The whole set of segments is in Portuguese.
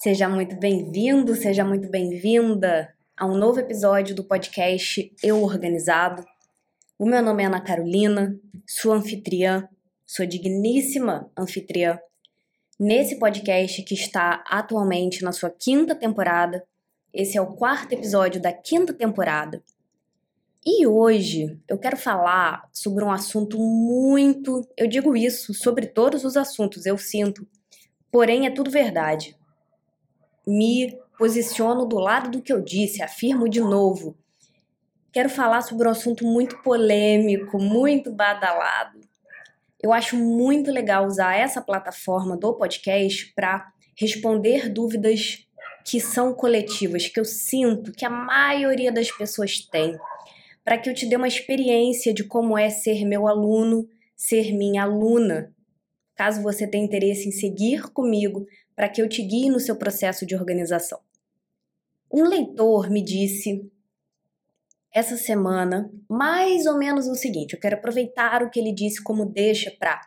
Seja muito bem-vindo, seja muito bem-vinda a um novo episódio do podcast Eu Organizado. O meu nome é Ana Carolina, sou anfitriã, sou digníssima anfitriã. Nesse podcast que está atualmente na sua quinta temporada, esse é o quarto episódio da quinta temporada. E hoje eu quero falar sobre um assunto muito. Eu digo isso sobre todos os assuntos, eu sinto. Porém, é tudo verdade me posiciono do lado do que eu disse, afirmo de novo. Quero falar sobre um assunto muito polêmico, muito badalado. Eu acho muito legal usar essa plataforma do podcast para responder dúvidas que são coletivas, que eu sinto que a maioria das pessoas tem, para que eu te dê uma experiência de como é ser meu aluno, ser minha aluna. Caso você tenha interesse em seguir comigo para que eu te guie no seu processo de organização. Um leitor me disse essa semana mais ou menos o seguinte: eu quero aproveitar o que ele disse como deixa para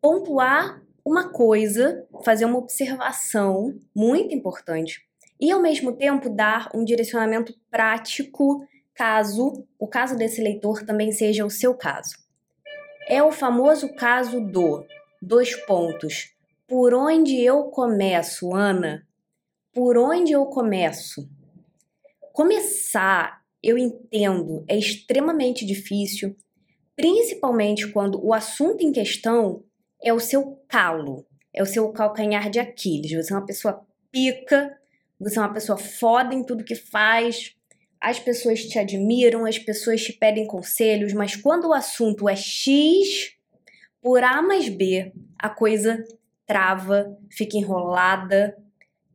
pontuar uma coisa, fazer uma observação muito importante e ao mesmo tempo dar um direcionamento prático caso o caso desse leitor também seja o seu caso. É o famoso caso do dois pontos por onde eu começo, Ana? Por onde eu começo? Começar, eu entendo, é extremamente difícil, principalmente quando o assunto em questão é o seu calo, é o seu calcanhar de Aquiles. Você é uma pessoa pica, você é uma pessoa foda em tudo que faz, as pessoas te admiram, as pessoas te pedem conselhos, mas quando o assunto é X, por A mais B, a coisa trava, fica enrolada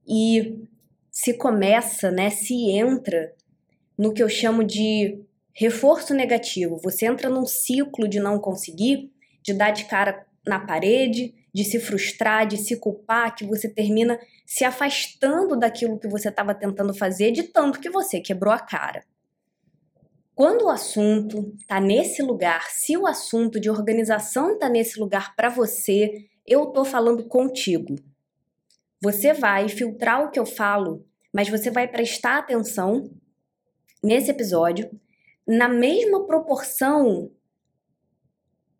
e se começa, né, se entra no que eu chamo de reforço negativo. Você entra num ciclo de não conseguir, de dar de cara na parede, de se frustrar, de se culpar, que você termina se afastando daquilo que você estava tentando fazer, de tanto que você quebrou a cara. Quando o assunto está nesse lugar, se o assunto de organização está nesse lugar para você, eu tô falando contigo. Você vai filtrar o que eu falo, mas você vai prestar atenção nesse episódio na mesma proporção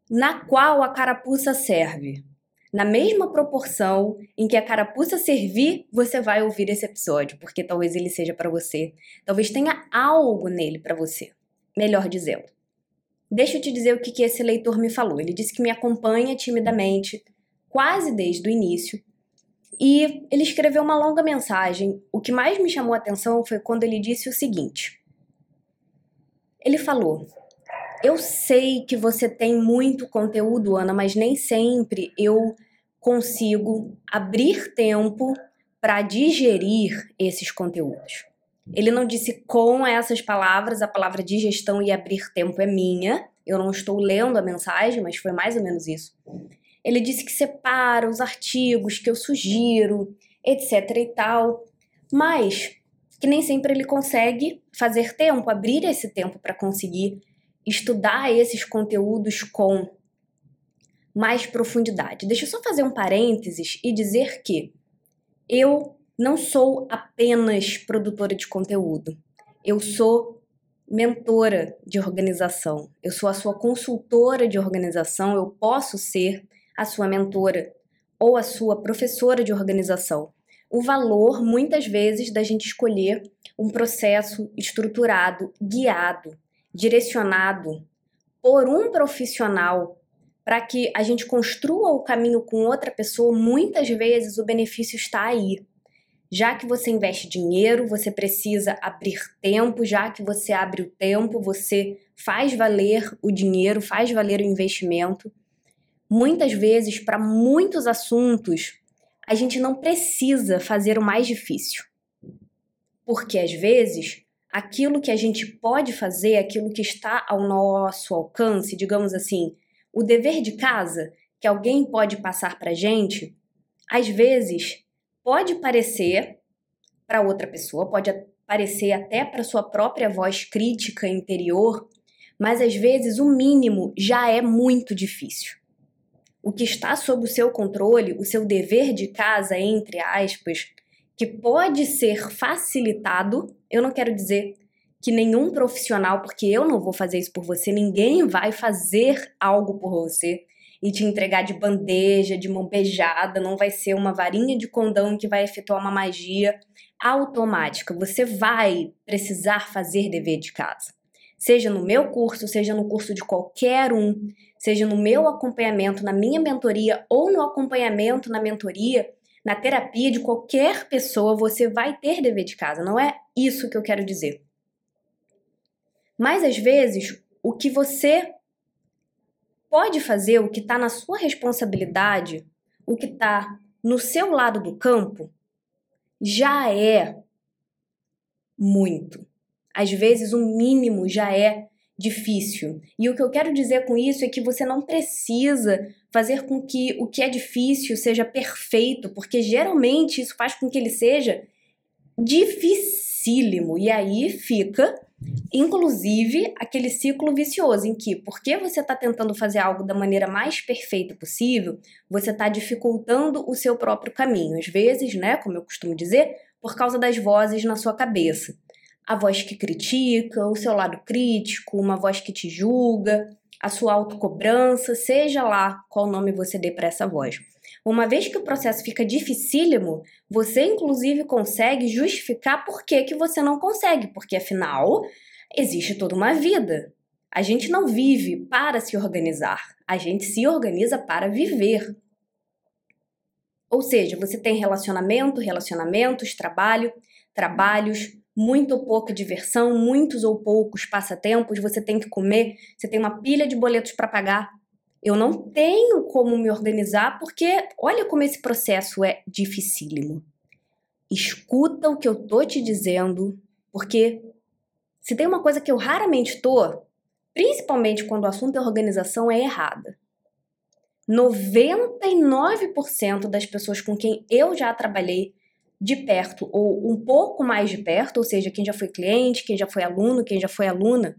na qual a carapuça serve. Na mesma proporção em que a carapuça servir, você vai ouvir esse episódio, porque talvez ele seja para você. Talvez tenha algo nele para você. Melhor dizendo. Deixa eu te dizer o que, que esse leitor me falou. Ele disse que me acompanha timidamente quase desde o início. E ele escreveu uma longa mensagem. O que mais me chamou a atenção foi quando ele disse o seguinte: Ele falou: Eu sei que você tem muito conteúdo, Ana, mas nem sempre eu consigo abrir tempo para digerir esses conteúdos. Ele não disse com essas palavras, a palavra digestão e abrir tempo é minha. Eu não estou lendo a mensagem, mas foi mais ou menos isso. Ele disse que separa os artigos que eu sugiro, etc e tal, mas que nem sempre ele consegue fazer tempo, abrir esse tempo para conseguir estudar esses conteúdos com mais profundidade. Deixa eu só fazer um parênteses e dizer que eu não sou apenas produtora de conteúdo. Eu sou mentora de organização. Eu sou a sua consultora de organização. Eu posso ser a sua mentora ou a sua professora de organização. O valor, muitas vezes, da gente escolher um processo estruturado, guiado, direcionado por um profissional para que a gente construa o caminho com outra pessoa, muitas vezes o benefício está aí. Já que você investe dinheiro, você precisa abrir tempo, já que você abre o tempo, você faz valer o dinheiro, faz valer o investimento muitas vezes, para muitos assuntos, a gente não precisa fazer o mais difícil. Porque às vezes, aquilo que a gente pode fazer, aquilo que está ao nosso alcance, digamos assim, o dever de casa que alguém pode passar para gente, às vezes pode parecer para outra pessoa, pode parecer até para sua própria voz crítica interior, mas às vezes o mínimo já é muito difícil. O que está sob o seu controle, o seu dever de casa, entre aspas, que pode ser facilitado. Eu não quero dizer que nenhum profissional, porque eu não vou fazer isso por você, ninguém vai fazer algo por você e te entregar de bandeja, de mão beijada, não vai ser uma varinha de condão que vai efetuar uma magia automática. Você vai precisar fazer dever de casa. Seja no meu curso, seja no curso de qualquer um, seja no meu acompanhamento, na minha mentoria ou no acompanhamento na mentoria, na terapia de qualquer pessoa, você vai ter dever de casa. Não é isso que eu quero dizer. Mas às vezes, o que você pode fazer, o que está na sua responsabilidade, o que está no seu lado do campo, já é muito. Às vezes, o mínimo já é difícil. E o que eu quero dizer com isso é que você não precisa fazer com que o que é difícil seja perfeito, porque geralmente isso faz com que ele seja dificílimo. E aí fica, inclusive, aquele ciclo vicioso em que, porque você está tentando fazer algo da maneira mais perfeita possível, você está dificultando o seu próprio caminho. Às vezes, né, como eu costumo dizer, por causa das vozes na sua cabeça a voz que critica, o seu lado crítico, uma voz que te julga, a sua autocobrança, seja lá qual nome você dê para essa voz. Uma vez que o processo fica dificílimo, você inclusive consegue justificar por que, que você não consegue, porque afinal existe toda uma vida. A gente não vive para se organizar, a gente se organiza para viver. Ou seja, você tem relacionamento, relacionamentos, trabalho, trabalhos, muito ou pouca diversão, muitos ou poucos passatempos, você tem que comer, você tem uma pilha de boletos para pagar. Eu não tenho como me organizar porque olha como esse processo é dificílimo. Escuta o que eu tô te dizendo, porque se tem uma coisa que eu raramente tô, principalmente quando o assunto é organização, é errada. 99% das pessoas com quem eu já trabalhei de perto ou um pouco mais de perto, ou seja, quem já foi cliente, quem já foi aluno, quem já foi aluna,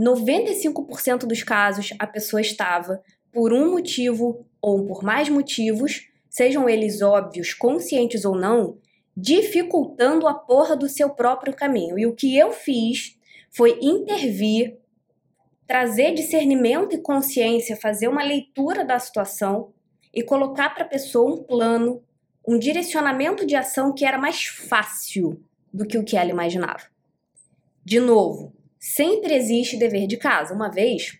95% dos casos a pessoa estava por um motivo ou por mais motivos, sejam eles óbvios, conscientes ou não, dificultando a porra do seu próprio caminho. E o que eu fiz foi intervir, trazer discernimento e consciência, fazer uma leitura da situação e colocar para a pessoa um plano um direcionamento de ação que era mais fácil do que o que ela imaginava. De novo, sempre existe dever de casa. Uma vez,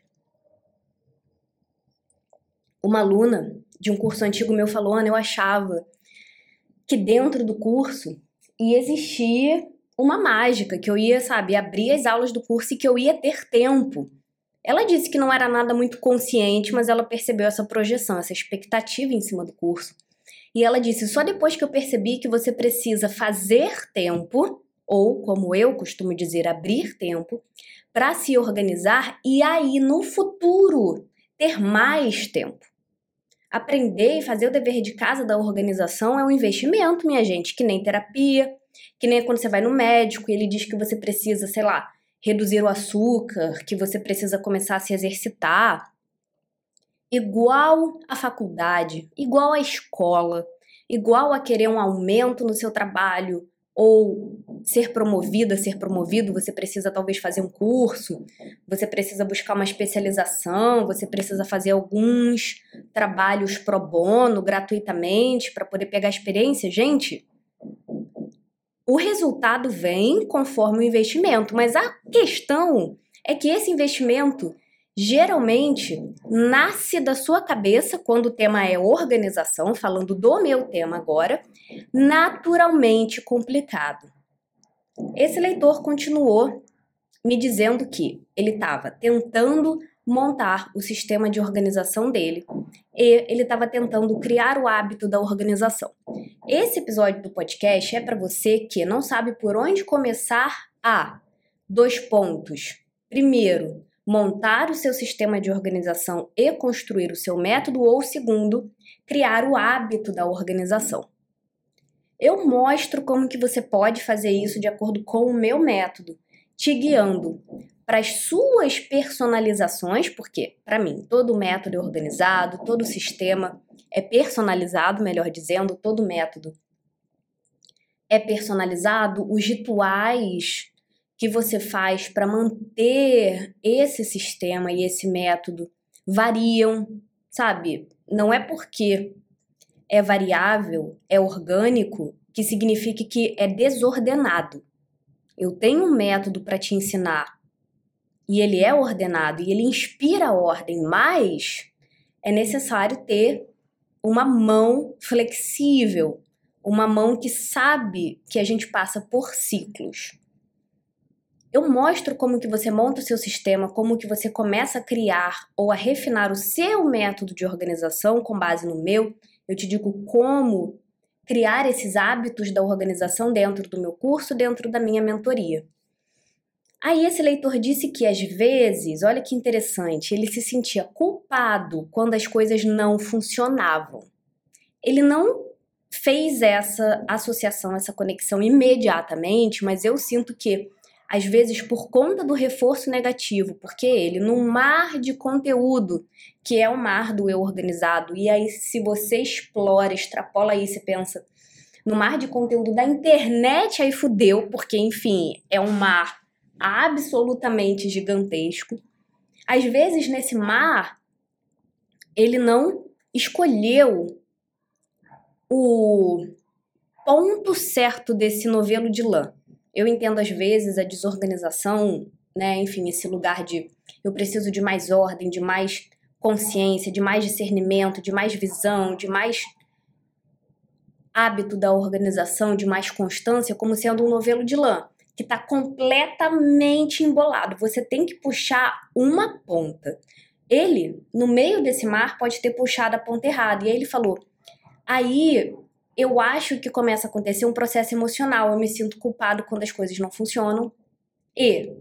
uma aluna de um curso antigo meu falou: Ana, eu achava que dentro do curso ia existir uma mágica, que eu ia, sabe, abrir as aulas do curso e que eu ia ter tempo. Ela disse que não era nada muito consciente, mas ela percebeu essa projeção, essa expectativa em cima do curso. E ela disse: só depois que eu percebi que você precisa fazer tempo, ou como eu costumo dizer, abrir tempo, para se organizar e aí no futuro ter mais tempo. Aprender e fazer o dever de casa da organização é um investimento, minha gente, que nem terapia, que nem quando você vai no médico e ele diz que você precisa, sei lá, reduzir o açúcar, que você precisa começar a se exercitar igual à faculdade, igual à escola, igual a querer um aumento no seu trabalho ou ser promovida, ser promovido, você precisa talvez fazer um curso, você precisa buscar uma especialização, você precisa fazer alguns trabalhos pro bono gratuitamente para poder pegar experiência, gente. O resultado vem conforme o investimento, mas a questão é que esse investimento geralmente nasce da sua cabeça quando o tema é organização, falando do meu tema agora, naturalmente complicado. Esse leitor continuou me dizendo que ele estava tentando montar o sistema de organização dele e ele estava tentando criar o hábito da organização. Esse episódio do podcast é para você que não sabe por onde começar a dois pontos. Primeiro, montar o seu sistema de organização e construir o seu método, ou segundo, criar o hábito da organização. Eu mostro como que você pode fazer isso de acordo com o meu método, te guiando para as suas personalizações, porque, para mim, todo método é organizado, todo sistema é personalizado, melhor dizendo, todo método é personalizado, os rituais que você faz para manter esse sistema e esse método variam, sabe? Não é porque é variável, é orgânico, que signifique que é desordenado. Eu tenho um método para te ensinar e ele é ordenado e ele inspira a ordem, mas é necessário ter uma mão flexível, uma mão que sabe que a gente passa por ciclos. Eu mostro como que você monta o seu sistema, como que você começa a criar ou a refinar o seu método de organização com base no meu. Eu te digo como criar esses hábitos da organização dentro do meu curso, dentro da minha mentoria. Aí esse leitor disse que às vezes, olha que interessante, ele se sentia culpado quando as coisas não funcionavam. Ele não fez essa associação, essa conexão imediatamente, mas eu sinto que às vezes por conta do reforço negativo, porque ele num mar de conteúdo, que é o mar do eu organizado, e aí se você explora, extrapola isso e pensa no mar de conteúdo da internet, aí fudeu, porque enfim, é um mar absolutamente gigantesco. Às vezes, nesse mar, ele não escolheu o ponto certo desse novelo de lã. Eu entendo, às vezes, a desorganização, né? Enfim, esse lugar de eu preciso de mais ordem, de mais consciência, de mais discernimento, de mais visão, de mais hábito da organização, de mais constância, como sendo um novelo de lã que está completamente embolado. Você tem que puxar uma ponta. Ele, no meio desse mar, pode ter puxado a ponta errada. E aí ele falou: aí eu acho que começa a acontecer um processo emocional. Eu me sinto culpado quando as coisas não funcionam. E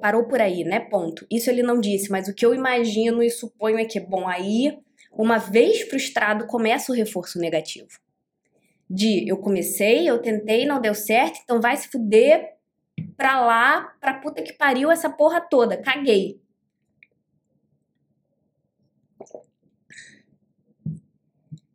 parou por aí, né? Ponto. Isso ele não disse, mas o que eu imagino e suponho é que, bom, aí, uma vez frustrado, começa o reforço negativo de eu comecei, eu tentei, não deu certo, então vai se fuder pra lá, pra puta que pariu essa porra toda, caguei.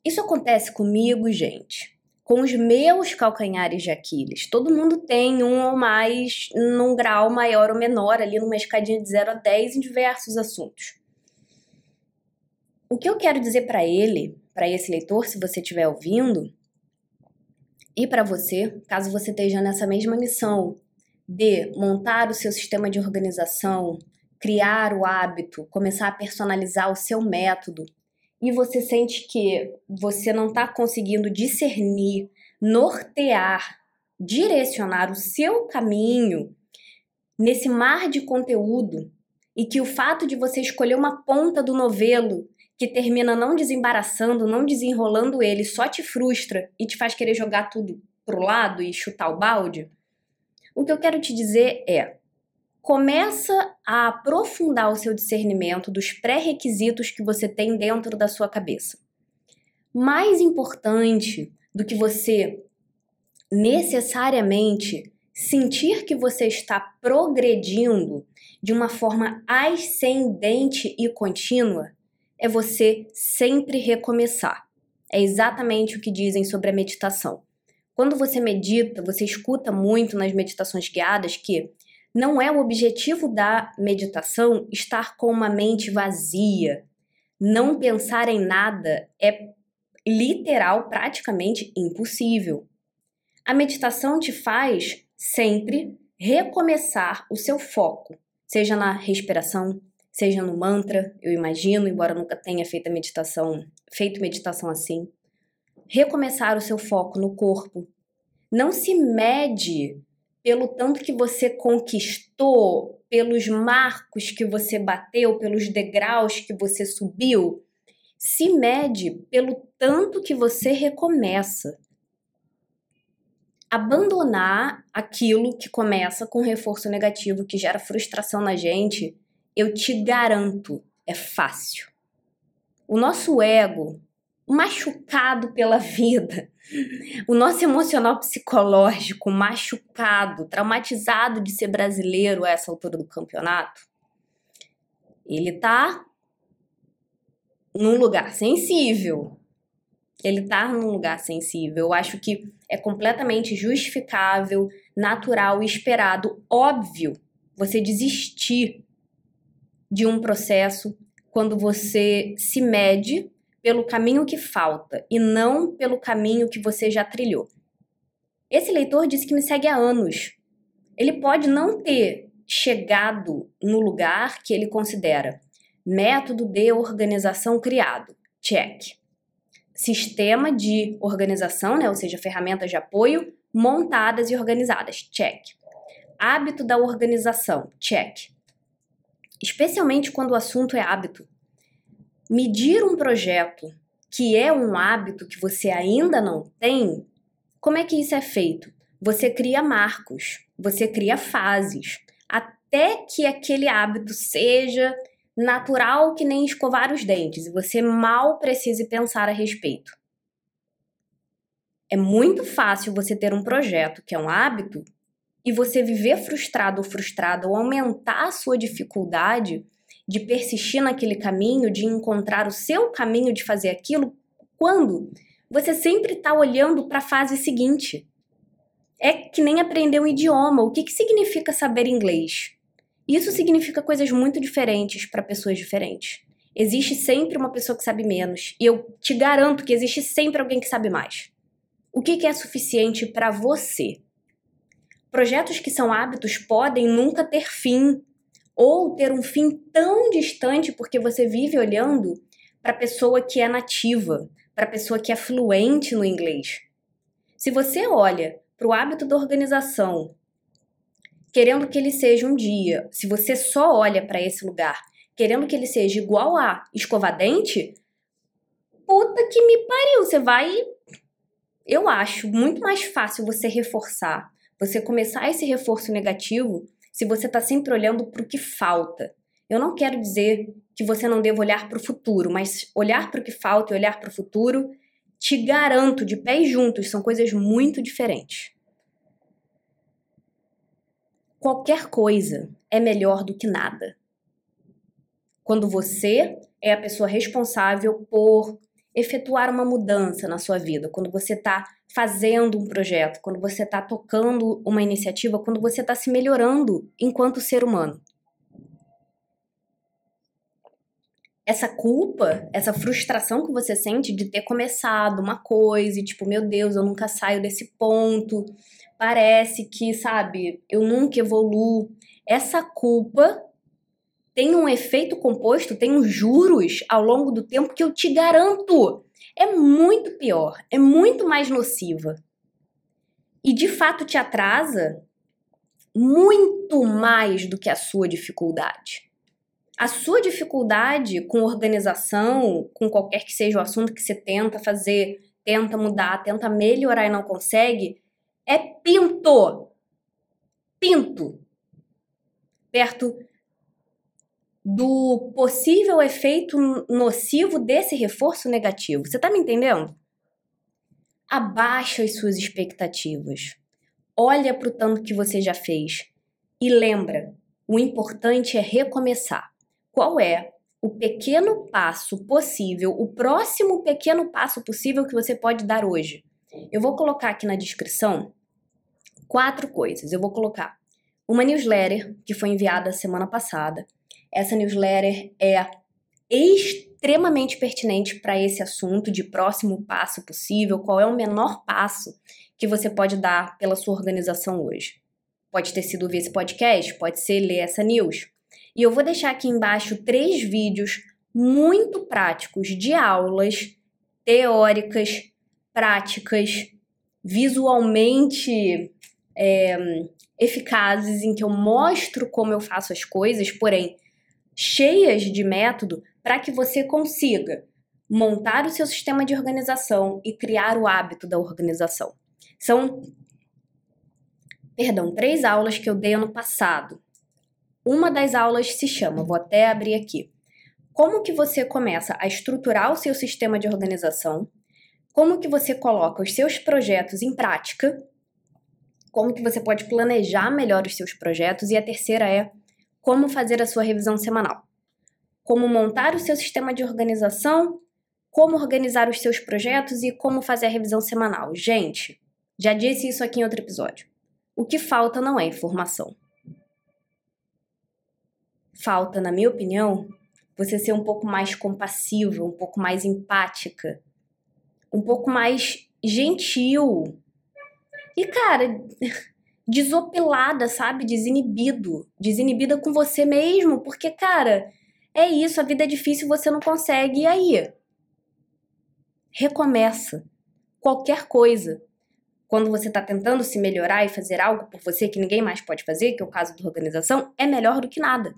Isso acontece comigo, gente, com os meus calcanhares de Aquiles. Todo mundo tem um ou mais num grau maior ou menor, ali numa escadinha de 0 a 10 em diversos assuntos. O que eu quero dizer para ele, para esse leitor, se você estiver ouvindo, e para você, caso você esteja nessa mesma missão de montar o seu sistema de organização, criar o hábito, começar a personalizar o seu método, e você sente que você não está conseguindo discernir, nortear, direcionar o seu caminho nesse mar de conteúdo e que o fato de você escolher uma ponta do novelo que termina não desembaraçando, não desenrolando ele, só te frustra e te faz querer jogar tudo pro lado e chutar o balde, o que eu quero te dizer é: começa a aprofundar o seu discernimento dos pré-requisitos que você tem dentro da sua cabeça. Mais importante do que você necessariamente sentir que você está progredindo de uma forma ascendente e contínua é você sempre recomeçar. É exatamente o que dizem sobre a meditação. Quando você medita, você escuta muito nas meditações guiadas que não é o objetivo da meditação estar com uma mente vazia. Não pensar em nada é literal, praticamente impossível. A meditação te faz sempre recomeçar o seu foco, seja na respiração, seja no mantra, eu imagino, embora nunca tenha feito meditação, feito meditação assim. Recomeçar o seu foco no corpo. Não se mede pelo tanto que você conquistou, pelos marcos que você bateu, pelos degraus que você subiu. Se mede pelo tanto que você recomeça. Abandonar aquilo que começa com reforço negativo, que gera frustração na gente, eu te garanto, é fácil. O nosso ego, machucado pela vida, o nosso emocional psicológico machucado, traumatizado de ser brasileiro a essa altura do campeonato, ele tá num lugar sensível. Ele tá num lugar sensível. Eu acho que é completamente justificável, natural esperado, óbvio, você desistir de um processo quando você se mede pelo caminho que falta e não pelo caminho que você já trilhou. Esse leitor disse que me segue há anos. Ele pode não ter chegado no lugar que ele considera método de organização criado. Check. Sistema de organização, né, ou seja, ferramentas de apoio montadas e organizadas. Check. Hábito da organização. Check. Especialmente quando o assunto é hábito medir um projeto que é um hábito que você ainda não tem, como é que isso é feito? Você cria marcos, você cria fases, até que aquele hábito seja natural que nem escovar os dentes e você mal precise pensar a respeito. É muito fácil você ter um projeto que é um hábito e você viver frustrado ou frustrada ou aumentar a sua dificuldade de persistir naquele caminho, de encontrar o seu caminho de fazer aquilo, quando você sempre está olhando para a fase seguinte. É que nem aprender um idioma. O que, que significa saber inglês? Isso significa coisas muito diferentes para pessoas diferentes. Existe sempre uma pessoa que sabe menos, e eu te garanto que existe sempre alguém que sabe mais. O que, que é suficiente para você? Projetos que são hábitos podem nunca ter fim, ou ter um fim tão distante porque você vive olhando para a pessoa que é nativa, para a pessoa que é fluente no inglês. Se você olha para o hábito da organização, querendo que ele seja um dia, se você só olha para esse lugar, querendo que ele seja igual a escovadente, puta que me pariu, você vai eu acho muito mais fácil você reforçar, você começar esse reforço negativo se você está sempre olhando para o que falta. Eu não quero dizer que você não deva olhar para o futuro, mas olhar para o que falta e olhar para o futuro, te garanto, de pés juntos, são coisas muito diferentes. Qualquer coisa é melhor do que nada. Quando você é a pessoa responsável por efetuar uma mudança na sua vida, quando você está fazendo um projeto, quando você está tocando uma iniciativa, quando você está se melhorando enquanto ser humano. Essa culpa, essa frustração que você sente de ter começado uma coisa e tipo, meu Deus, eu nunca saio desse ponto, parece que, sabe, eu nunca evoluo. Essa culpa tem um efeito composto, tem juros ao longo do tempo que eu te garanto é muito pior, é muito mais nociva. E de fato te atrasa muito mais do que a sua dificuldade. A sua dificuldade com organização, com qualquer que seja o assunto que você tenta fazer, tenta mudar, tenta melhorar e não consegue, é pinto. Pinto. Perto do possível efeito nocivo desse reforço negativo. Você está me entendendo? Abaixa as suas expectativas. Olha para o tanto que você já fez e lembra: o importante é recomeçar. Qual é o pequeno passo possível, o próximo pequeno passo possível que você pode dar hoje? Eu vou colocar aqui na descrição quatro coisas. Eu vou colocar uma newsletter que foi enviada semana passada essa newsletter é extremamente pertinente para esse assunto de próximo passo possível, qual é o menor passo que você pode dar pela sua organização hoje. Pode ter sido ver esse podcast, pode ser ler essa news. E eu vou deixar aqui embaixo três vídeos muito práticos de aulas teóricas, práticas, visualmente é, eficazes, em que eu mostro como eu faço as coisas, porém cheias de método para que você consiga montar o seu sistema de organização e criar o hábito da organização. São, perdão, três aulas que eu dei ano passado. Uma das aulas se chama, vou até abrir aqui, como que você começa a estruturar o seu sistema de organização, como que você coloca os seus projetos em prática, como que você pode planejar melhor os seus projetos e a terceira é como fazer a sua revisão semanal. Como montar o seu sistema de organização, como organizar os seus projetos e como fazer a revisão semanal. Gente, já disse isso aqui em outro episódio. O que falta não é informação. Falta, na minha opinião, você ser um pouco mais compassiva, um pouco mais empática, um pouco mais gentil. E, cara, desopilada, sabe? Desinibido. Desinibida com você mesmo, porque, cara, é isso, a vida é difícil, você não consegue. E aí? Recomeça. Qualquer coisa. Quando você está tentando se melhorar e fazer algo por você que ninguém mais pode fazer, que é o caso da organização, é melhor do que nada.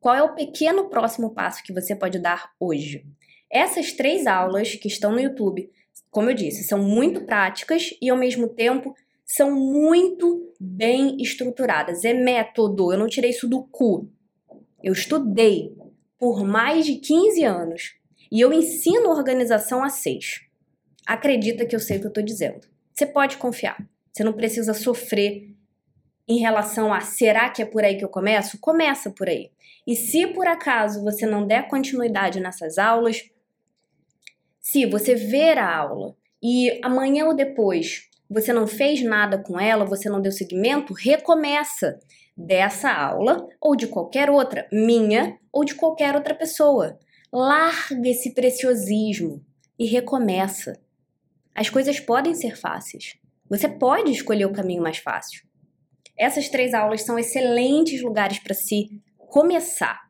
Qual é o pequeno próximo passo que você pode dar hoje? Essas três aulas que estão no YouTube, como eu disse, são muito práticas e ao mesmo tempo são muito bem estruturadas. É método, eu não tirei isso do cu. Eu estudei por mais de 15 anos e eu ensino organização a seis. Acredita que eu sei o que eu estou dizendo. Você pode confiar. Você não precisa sofrer em relação a será que é por aí que eu começo? Começa por aí. E se por acaso você não der continuidade nessas aulas, se você ver a aula e amanhã ou depois você não fez nada com ela, você não deu seguimento, recomeça dessa aula ou de qualquer outra, minha ou de qualquer outra pessoa. Larga esse preciosismo e recomeça. As coisas podem ser fáceis. Você pode escolher o caminho mais fácil. Essas três aulas são excelentes lugares para se começar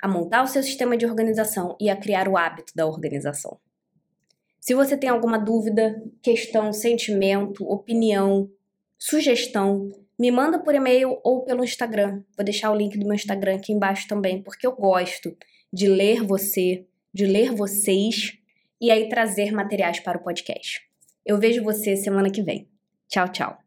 a montar o seu sistema de organização e a criar o hábito da organização. Se você tem alguma dúvida, questão, sentimento, opinião, sugestão, me manda por e-mail ou pelo Instagram. Vou deixar o link do meu Instagram aqui embaixo também, porque eu gosto de ler você, de ler vocês e aí trazer materiais para o podcast. Eu vejo você semana que vem. Tchau, tchau.